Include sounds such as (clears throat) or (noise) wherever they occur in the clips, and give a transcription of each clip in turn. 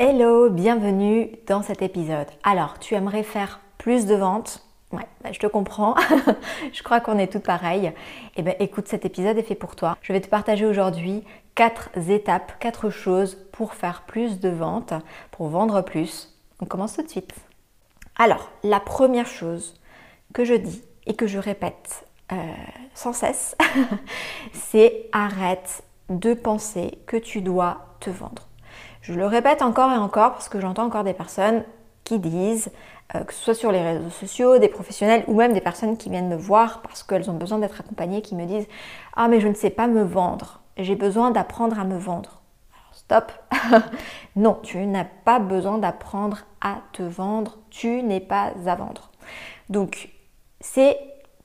Hello, bienvenue dans cet épisode. Alors, tu aimerais faire plus de ventes? Ouais, bah, je te comprends. (laughs) je crois qu'on est toutes pareilles. Eh bien, écoute, cet épisode est fait pour toi. Je vais te partager aujourd'hui quatre étapes, quatre choses pour faire plus de ventes, pour vendre plus. On commence tout de suite. Alors, la première chose que je dis et que je répète euh, sans cesse, (laughs) c'est arrête de penser que tu dois te vendre. Je le répète encore et encore parce que j'entends encore des personnes qui disent, euh, que ce soit sur les réseaux sociaux, des professionnels ou même des personnes qui viennent me voir parce qu'elles ont besoin d'être accompagnées, qui me disent Ah mais je ne sais pas me vendre, j'ai besoin d'apprendre à me vendre. Alors stop (laughs) Non, tu n'as pas besoin d'apprendre à te vendre, tu n'es pas à vendre. Donc c'est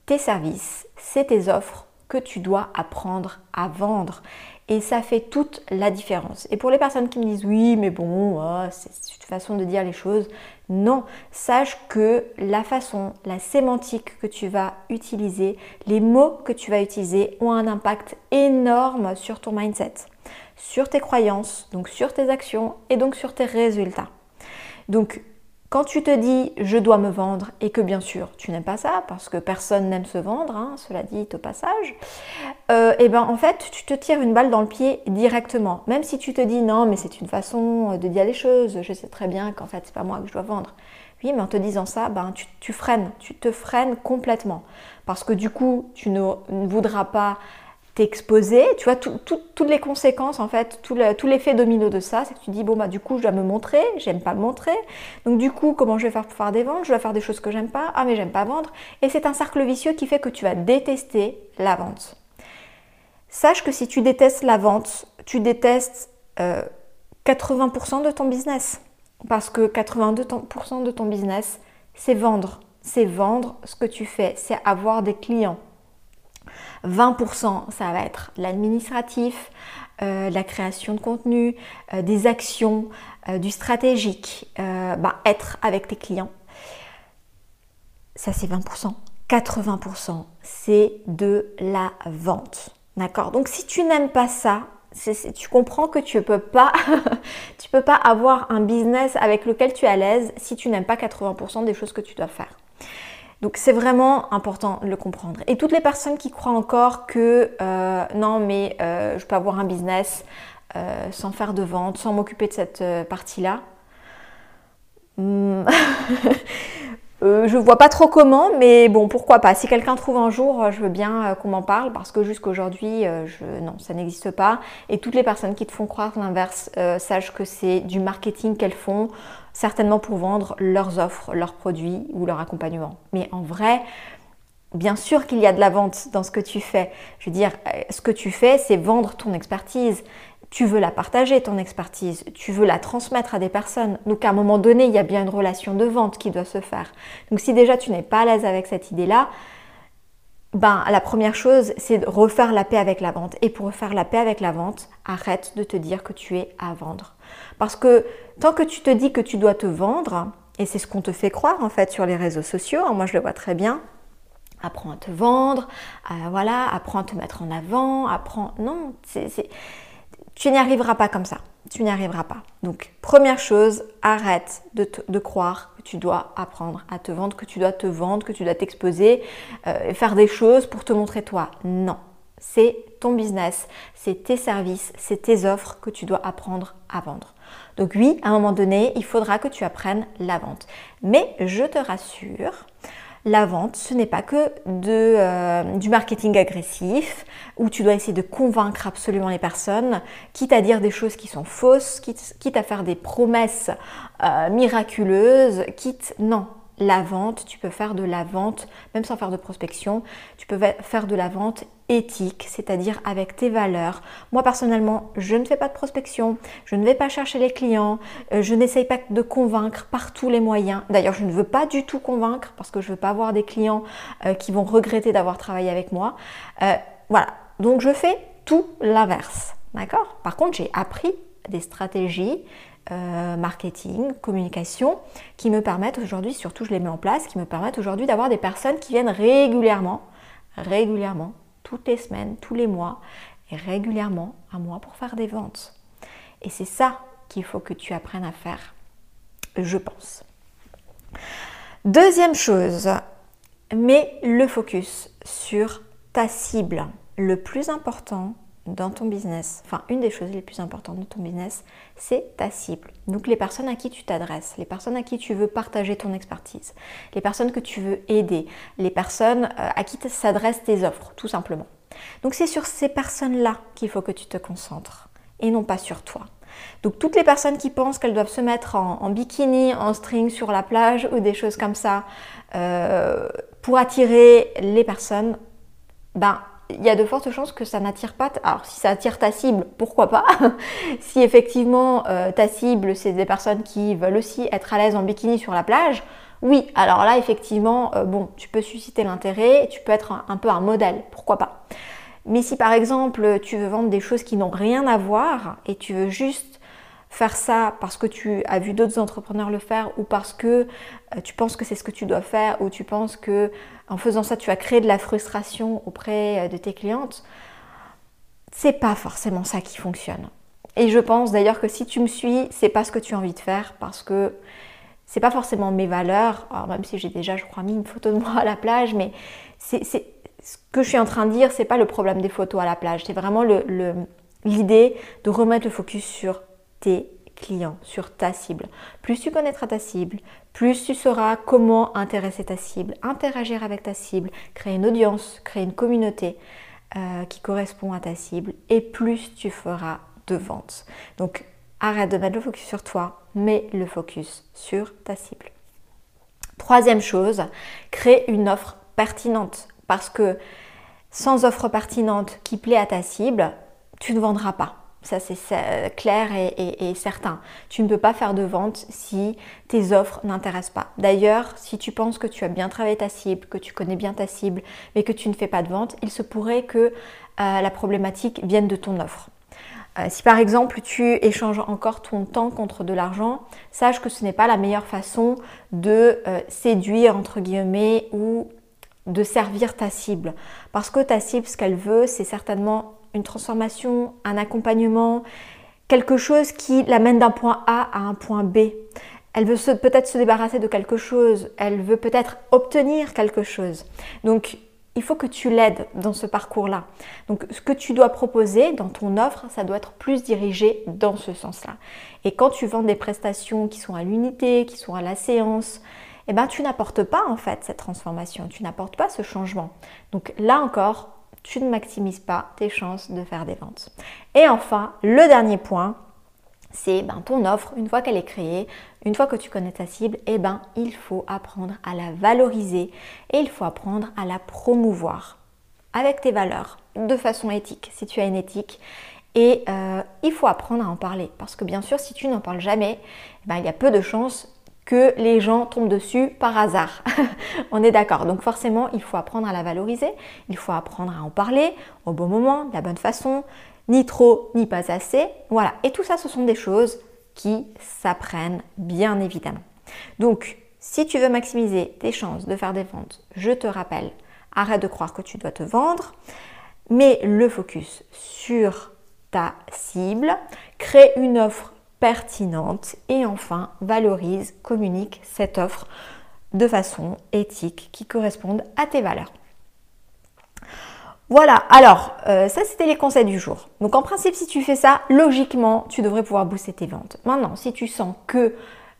tes services, c'est tes offres que tu dois apprendre à vendre. Et ça fait toute la différence. Et pour les personnes qui me disent oui, mais bon, oh, c'est une façon de dire les choses, non, sache que la façon, la sémantique que tu vas utiliser, les mots que tu vas utiliser ont un impact énorme sur ton mindset, sur tes croyances, donc sur tes actions et donc sur tes résultats. Donc quand tu te dis je dois me vendre et que bien sûr tu n'aimes pas ça parce que personne n'aime se vendre, hein, cela dit au passage, et euh, eh ben en fait tu te tires une balle dans le pied directement. Même si tu te dis non mais c'est une façon de dire les choses, je sais très bien qu'en fait c'est pas moi que je dois vendre. Oui, mais en te disant ça, ben, tu freines, tu te freines complètement. Parce que du coup, tu ne voudras pas t'exposer, tu vois, toutes les conséquences, en fait, tout l'effet domino de ça, c'est que tu dis, bon, bah, du coup, je dois me montrer, j'aime pas me montrer. Donc, du coup, comment je vais faire pour faire des ventes Je dois faire des choses que j'aime pas. Ah, mais j'aime pas vendre. Et c'est un cercle vicieux qui fait que tu vas détester la vente. Sache que si tu détestes la vente, tu détestes 80% euh, de ton business. Parce que 82% de ton business, c'est vendre. C'est vendre ce que tu fais, c'est avoir des clients. 20%, ça va être l'administratif, euh, la création de contenu, euh, des actions, euh, du stratégique, bah, être avec tes clients. Ça, c'est 20%. 80%, c'est de la vente. D'accord? Donc, si tu n'aimes pas ça, tu comprends que tu ne peux (laughs) peux pas avoir un business avec lequel tu es à l'aise si tu n'aimes pas 80% des choses que tu dois faire. Donc c'est vraiment important de le comprendre. Et toutes les personnes qui croient encore que euh, non mais euh, je peux avoir un business euh, sans faire de vente, sans m'occuper de cette partie-là, (laughs) hmm, je vois pas trop comment, mais bon pourquoi pas. Si quelqu'un trouve un jour, je veux bien qu'on m'en parle parce que jusqu'aujourd'hui, je... non, ça n'existe pas. Et toutes les personnes qui te font croire l'inverse, sachent que c'est du marketing qu'elles font certainement pour vendre leurs offres, leurs produits ou leur accompagnement. Mais en vrai, bien sûr qu'il y a de la vente dans ce que tu fais. Je veux dire, euh, ce que tu fais, c'est vendre ton expertise. Tu veux la partager, ton expertise. Tu veux la transmettre à des personnes. Donc à un moment donné, il y a bien une relation de vente qui doit se faire. Donc si déjà tu n'es pas à l'aise avec cette idée-là, ben, la première chose, c'est de refaire la paix avec la vente. Et pour refaire la paix avec la vente, arrête de te dire que tu es à vendre. Parce que tant que tu te dis que tu dois te vendre, et c'est ce qu'on te fait croire en fait sur les réseaux sociaux, hein, moi je le vois très bien, apprends à te vendre, euh, voilà, apprends à te mettre en avant, apprends... Non, tu n'y arriveras pas comme ça. Tu n'y arriveras pas. Donc, première chose, arrête de, croire que tu dois apprendre à te vendre, que tu dois te vendre, que tu dois t'exposer, euh, faire des choses pour te montrer toi. Non, c'est ton business, c'est tes services, c'est tes offres que tu dois apprendre à vendre. Donc oui, à un moment donné, il faudra que tu apprennes la vente. Mais je te rassure, la vente, ce n'est pas que de, euh, du marketing agressif où tu dois essayer de convaincre absolument les personnes, quitte à dire des choses qui sont fausses, quitte, à faire des promesses euh, miraculeuses, quitte... Non, la vente, tu peux faire de la vente, même sans faire de prospection, tu peux faire de la vente éthique, c'est-à-dire avec tes valeurs. Moi personnellement, je ne fais pas de prospection, je ne vais pas chercher les clients, euh, je n'essaye pas de convaincre par tous les moyens. D'ailleurs, je ne veux pas du tout convaincre parce que je ne veux pas avoir des clients euh, qui vont regretter d'avoir travaillé avec moi. Euh, voilà, donc je fais tout l'inverse. D'accord? Par contre, j'ai appris des stratégies euh, marketing, communication, qui me permettent aujourd'hui, surtout je les mets en place, qui me permettent aujourd'hui d'avoir des personnes qui viennent régulièrement, régulièrement, toutes les semaines, tous les mois, et régulièrement à moi pour faire des ventes. Et c'est ça qu'il faut que tu apprennes à faire, je pense. Deuxième chose, mets le focus sur ta cible. Le plus important, dans ton business, enfin une des choses les plus importantes dans ton business, c'est ta cible. Donc les personnes à qui tu t'adresses, les personnes à qui tu veux partager ton expertise, les personnes que tu veux aider, les personnes euh, à qui s'adressent tes offres, tout simplement. Donc c'est sur ces personnes-là qu'il faut que tu te concentres et non pas sur toi. Donc toutes les personnes qui pensent qu'elles doivent se mettre en, bikini, en string sur la plage ou des choses comme ça euh, pour attirer les personnes, ben il y a de fortes chances que ça n'attire pas. Alors, si ça attire ta cible, pourquoi pas? (laughs) Si effectivement euh, ta cible, c'est des personnes qui veulent aussi être à l'aise en bikini sur la plage, oui, alors là, effectivement, euh, bon, tu peux susciter l'intérêt, tu peux être un, peu un modèle, pourquoi pas? Mais si par exemple, tu veux vendre des choses qui n'ont rien à voir et tu veux juste faire ça parce que tu as vu d'autres entrepreneurs le faire ou parce que euh, tu penses que c'est ce que tu dois faire ou tu penses que en faisant ça tu as créé de la frustration auprès euh, de tes clientes, c'est pas forcément ça qui fonctionne. Et je pense d'ailleurs que si tu me suis, c'est pas ce que tu as envie de faire parce que c'est pas forcément mes valeurs. Alors même si j'ai déjà, je crois, mis une photo de moi à la plage, mais c'est ce que je suis en train de dire, c'est pas le problème des photos à la plage. C'est vraiment l'idée de remettre le focus sur clients, sur ta cible. Plus tu connaîtras ta cible, plus tu sauras comment intéresser ta cible, interagir avec ta cible, créer une audience, créer une communauté euh, qui correspond à ta cible et plus tu feras de ventes. Donc arrête de mettre le focus sur toi, mets le focus sur ta cible. Troisième chose, crée une offre pertinente parce que sans offre pertinente qui plaît à ta cible, tu ne vendras pas. Ça, c'est clair et, certain. Tu ne peux pas faire de vente si tes offres n'intéressent pas. D'ailleurs, si tu penses que tu as bien travaillé ta cible, que tu connais bien ta cible, mais que tu ne fais pas de vente, il se pourrait que euh, la problématique vienne de ton offre. Euh, si par exemple tu échanges encore ton temps contre de l'argent, sache que ce n'est pas la meilleure façon de euh, séduire entre guillemets ou de servir ta cible. Parce que ta cible, ce qu'elle veut, c'est certainement une transformation, un accompagnement, quelque chose qui l'amène d'un point A à un point B. Elle veut peut-être se débarrasser de quelque chose, elle veut peut-être obtenir quelque chose. Donc, il faut que tu l'aides dans ce parcours-là. Donc, ce que tu dois proposer dans ton offre, ça doit être plus dirigé dans ce sens-là. Et quand tu vends des prestations qui sont à l'unité, qui sont à la séance, eh ben, tu n'apportes pas en fait cette transformation, tu n'apportes pas ce changement. Donc là encore, tu ne maximises pas tes chances de faire des ventes. Et enfin, le dernier point, c'est ben, ton offre, une fois qu'elle est créée, une fois que tu connais ta cible, eh ben, il faut apprendre à la valoriser et il faut apprendre à la promouvoir avec tes valeurs, de façon éthique, si tu as une éthique. Et euh, il faut apprendre à en parler. Parce que bien sûr, si tu n'en parles jamais, eh ben, il y a peu de chances que les gens tombent dessus par hasard. (laughs) On est d'accord. Donc forcément, il faut apprendre à la valoriser, il faut apprendre à en parler au bon moment, de la bonne façon, ni trop, ni pas assez. Voilà. Et tout ça, ce sont des choses qui s'apprennent bien évidemment. Donc, si tu veux maximiser tes chances de faire des ventes, je te rappelle, arrête de croire que tu dois te vendre, mets le focus sur ta cible, crée une offre pertinente et enfin valorise, communique cette offre de façon éthique qui corresponde à tes valeurs. Voilà, alors euh, ça c'était les conseils du jour. Donc en principe si tu fais ça, logiquement tu devrais pouvoir booster tes ventes. Maintenant si tu sens que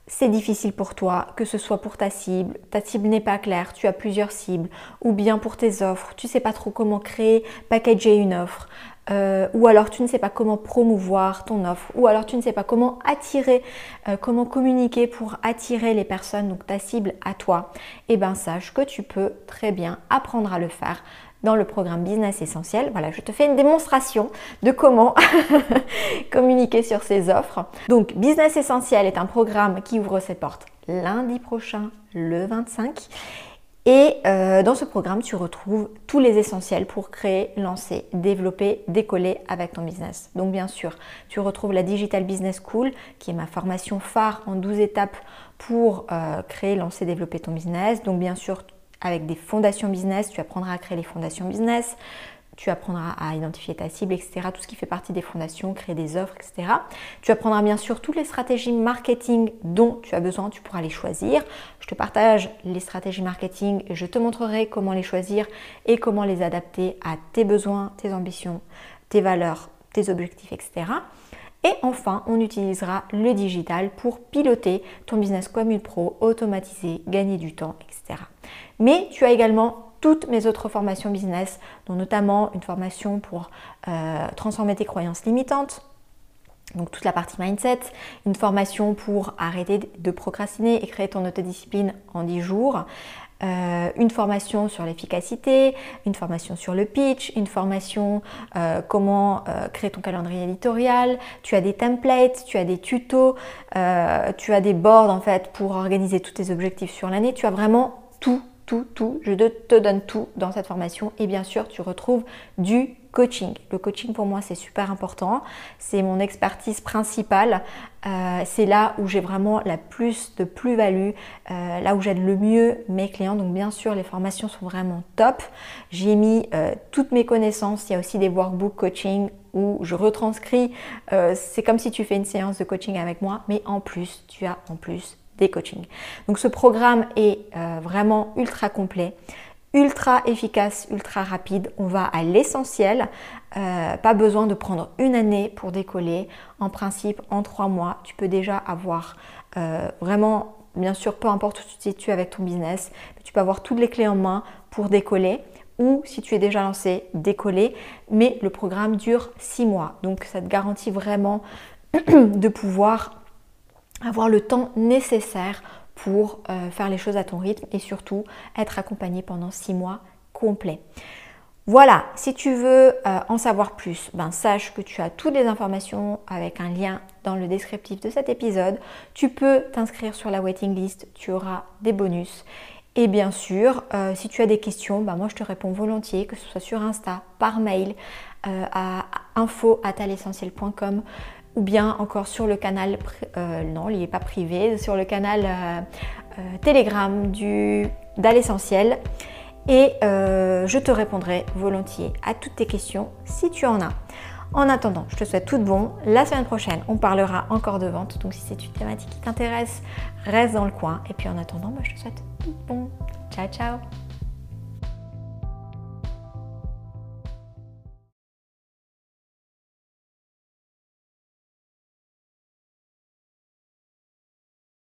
c'est difficile pour toi, que ce soit pour ta cible, ta cible n'est pas claire, tu as plusieurs cibles, ou bien pour tes offres, tu sais pas trop comment créer, packager une offre, euh, ou alors tu ne sais pas comment promouvoir ton offre, ou alors tu ne sais pas comment attirer, euh, comment communiquer pour attirer les personnes, donc ta cible à toi, et eh bien sache que tu peux très bien apprendre à le faire dans le programme Business Essentiel. Voilà, je te fais une démonstration de comment (laughs) communiquer sur ces offres. Donc, Business Essentiel est un programme qui ouvre ses portes lundi prochain, le 25. Et euh, dans ce programme, tu retrouves tous les essentiels pour créer, lancer, développer, décoller avec ton business. Donc bien sûr, tu retrouves la Digital Business School, qui est ma formation phare en 12 étapes pour euh, créer, lancer, développer ton business. Donc bien sûr, avec des fondations business, tu apprendras à créer les fondations business, tu apprendras à identifier ta cible, etc. Tout ce qui fait partie des fondations, créer des offres, etc. Tu apprendras bien sûr toutes les stratégies marketing dont tu as besoin, tu pourras les choisir. Je te partage les stratégies marketing et je te montrerai comment les choisir et comment les adapter à tes besoins, tes ambitions, tes valeurs, tes objectifs, etc. Et enfin, on utilisera le digital pour piloter ton business comme une pro, automatiser, gagner du temps, etc. Mais tu as également toutes mes autres formations business, dont notamment une formation pour euh, transformer tes croyances limitantes, donc toute la partie mindset, une formation pour arrêter de procrastiner et créer ton autodiscipline en 10 jours, euh, une formation sur l'efficacité, une formation sur le pitch, une formation euh, comment créer ton calendrier éditorial, tu as des templates, tu as des tutos, tu as des boards en fait pour organiser tous tes objectifs sur l'année, tu as vraiment tout tout, tout, je te donne tout dans cette formation. Et bien sûr tu retrouves du coaching. Le coaching pour moi c'est super important, c'est mon expertise principale, euh, c'est là où j'ai vraiment la plus de plus-value, euh, là où j'aide le mieux mes clients. Donc bien sûr les formations sont vraiment top. J'ai mis euh, toutes mes connaissances, il y a aussi des workbooks coaching où je retranscris, c'est comme si tu fais une séance de coaching avec moi, mais en plus tu as en plus des coachings. Donc ce programme est euh, vraiment ultra complet, ultra efficace, ultra rapide. On va à l'essentiel. Euh, pas besoin de prendre une année pour décoller. En principe, en trois mois, tu peux déjà avoir euh, vraiment, bien sûr, peu importe où tu te situes avec ton business, tu peux avoir toutes les clés en main pour décoller ou si tu es déjà lancé, décoller. Mais le programme dure six mois. Donc ça te garantit vraiment (clears throat) de pouvoir avoir le temps nécessaire pour euh, faire les choses à ton rythme et surtout être accompagné pendant six mois complets. Voilà, si tu veux euh, en savoir plus, ben, sache que tu as toutes les informations avec un lien dans le descriptif de cet épisode. Tu peux t'inscrire sur la waiting list, tu auras des bonus. Et bien sûr, euh, si tu as des questions, ben, moi je te réponds volontiers, que ce soit sur Insta, par mail, à info.alessentiel.com ou bien encore sur le canal, euh, non, il n'est pas privé, sur le canal euh, euh, Telegram du. Et je te répondrai volontiers à toutes tes questions si tu en as. En attendant, je te souhaite tout de bon. La semaine prochaine, on parlera encore de vente. Donc si c'est une thématique qui t'intéresse, reste dans le coin. Et puis en attendant, moi, je te souhaite tout de bon. Ciao, ciao